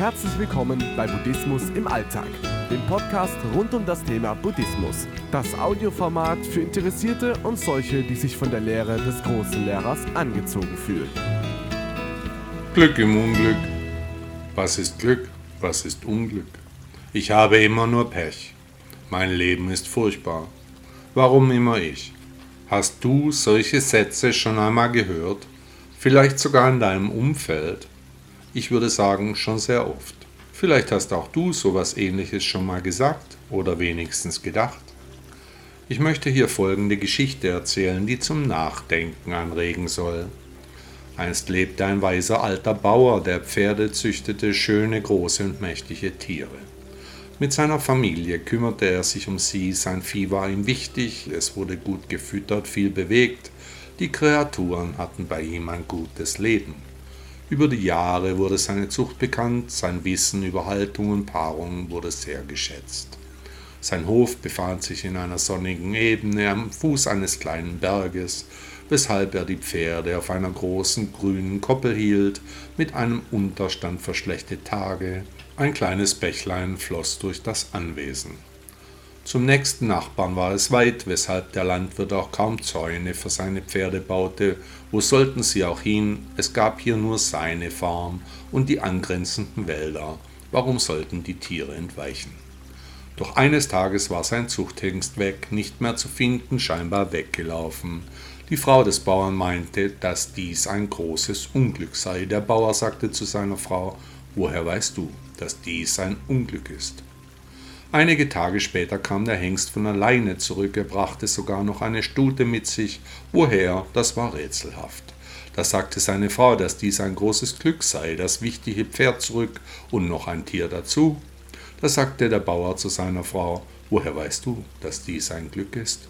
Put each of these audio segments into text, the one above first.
Herzlich willkommen bei Buddhismus im Alltag, dem Podcast rund um das Thema Buddhismus. Das Audioformat für Interessierte und solche, die sich von der Lehre des großen Lehrers angezogen fühlen. Glück im Unglück. Was ist Glück? Was ist Unglück? Ich habe immer nur Pech. Mein Leben ist furchtbar. Warum immer ich? Hast du solche Sätze schon einmal gehört? Vielleicht sogar in deinem Umfeld? Ich würde sagen, schon sehr oft. Vielleicht hast auch du sowas ähnliches schon mal gesagt oder wenigstens gedacht. Ich möchte hier folgende Geschichte erzählen, die zum Nachdenken anregen soll. Einst lebte ein weiser alter Bauer, der Pferde züchtete, schöne, große und mächtige Tiere. Mit seiner Familie kümmerte er sich um sie, sein Vieh war ihm wichtig, es wurde gut gefüttert, viel bewegt, die Kreaturen hatten bei ihm ein gutes Leben. Über die Jahre wurde seine Zucht bekannt, sein Wissen über Haltung und Paarung wurde sehr geschätzt. Sein Hof befand sich in einer sonnigen Ebene am Fuß eines kleinen Berges, weshalb er die Pferde auf einer großen grünen Koppel hielt, mit einem Unterstand für schlechte Tage. Ein kleines Bächlein floss durch das Anwesen. Zum nächsten Nachbarn war es weit, weshalb der Landwirt auch kaum Zäune für seine Pferde baute. Wo sollten sie auch hin? Es gab hier nur seine Farm und die angrenzenden Wälder. Warum sollten die Tiere entweichen? Doch eines Tages war sein Zuchthengst weg, nicht mehr zu finden, scheinbar weggelaufen. Die Frau des Bauern meinte, dass dies ein großes Unglück sei. Der Bauer sagte zu seiner Frau, woher weißt du, dass dies ein Unglück ist? Einige Tage später kam der Hengst von alleine zurück, er brachte sogar noch eine Stute mit sich. Woher, das war rätselhaft. Da sagte seine Frau, dass dies ein großes Glück sei, das wichtige Pferd zurück und noch ein Tier dazu. Da sagte der Bauer zu seiner Frau, woher weißt du, dass dies ein Glück ist?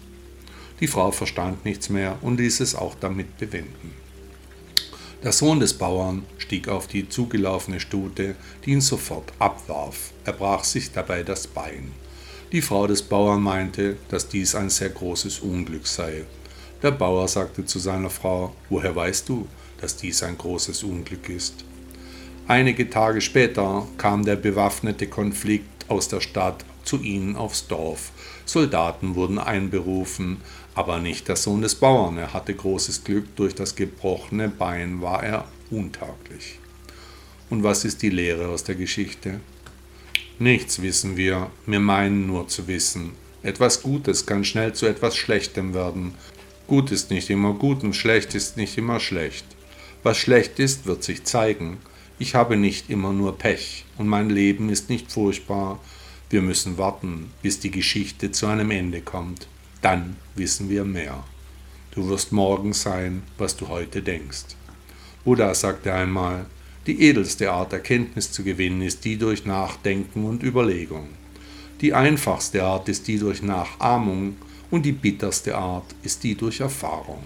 Die Frau verstand nichts mehr und ließ es auch damit bewenden. Der Sohn des Bauern stieg auf die zugelaufene Stute, die ihn sofort abwarf. Er brach sich dabei das Bein. Die Frau des Bauern meinte, dass dies ein sehr großes Unglück sei. Der Bauer sagte zu seiner Frau, woher weißt du, dass dies ein großes Unglück ist? Einige Tage später kam der bewaffnete Konflikt aus der Stadt zu ihnen aufs Dorf. Soldaten wurden einberufen, aber nicht der Sohn des Bauern. Er hatte großes Glück, durch das gebrochene Bein war er untaglich. Und was ist die Lehre aus der Geschichte? Nichts wissen wir, wir meinen nur zu wissen. Etwas Gutes kann schnell zu etwas Schlechtem werden. Gut ist nicht immer gut und schlecht ist nicht immer schlecht. Was schlecht ist, wird sich zeigen. Ich habe nicht immer nur Pech und mein Leben ist nicht furchtbar, wir müssen warten, bis die Geschichte zu einem Ende kommt. Dann wissen wir mehr. Du wirst morgen sein, was du heute denkst. Buddha sagte einmal, die edelste Art Erkenntnis zu gewinnen ist die durch Nachdenken und Überlegung. Die einfachste Art ist die durch Nachahmung und die bitterste Art ist die durch Erfahrung.